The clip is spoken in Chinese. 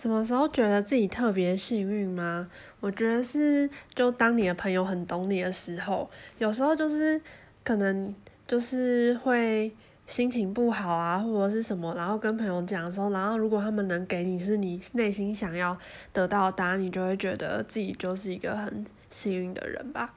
什么时候觉得自己特别幸运吗？我觉得是，就当你的朋友很懂你的时候，有时候就是可能就是会心情不好啊，或者是什么，然后跟朋友讲的时候，然后如果他们能给你是你内心想要得到的答案，你就会觉得自己就是一个很幸运的人吧。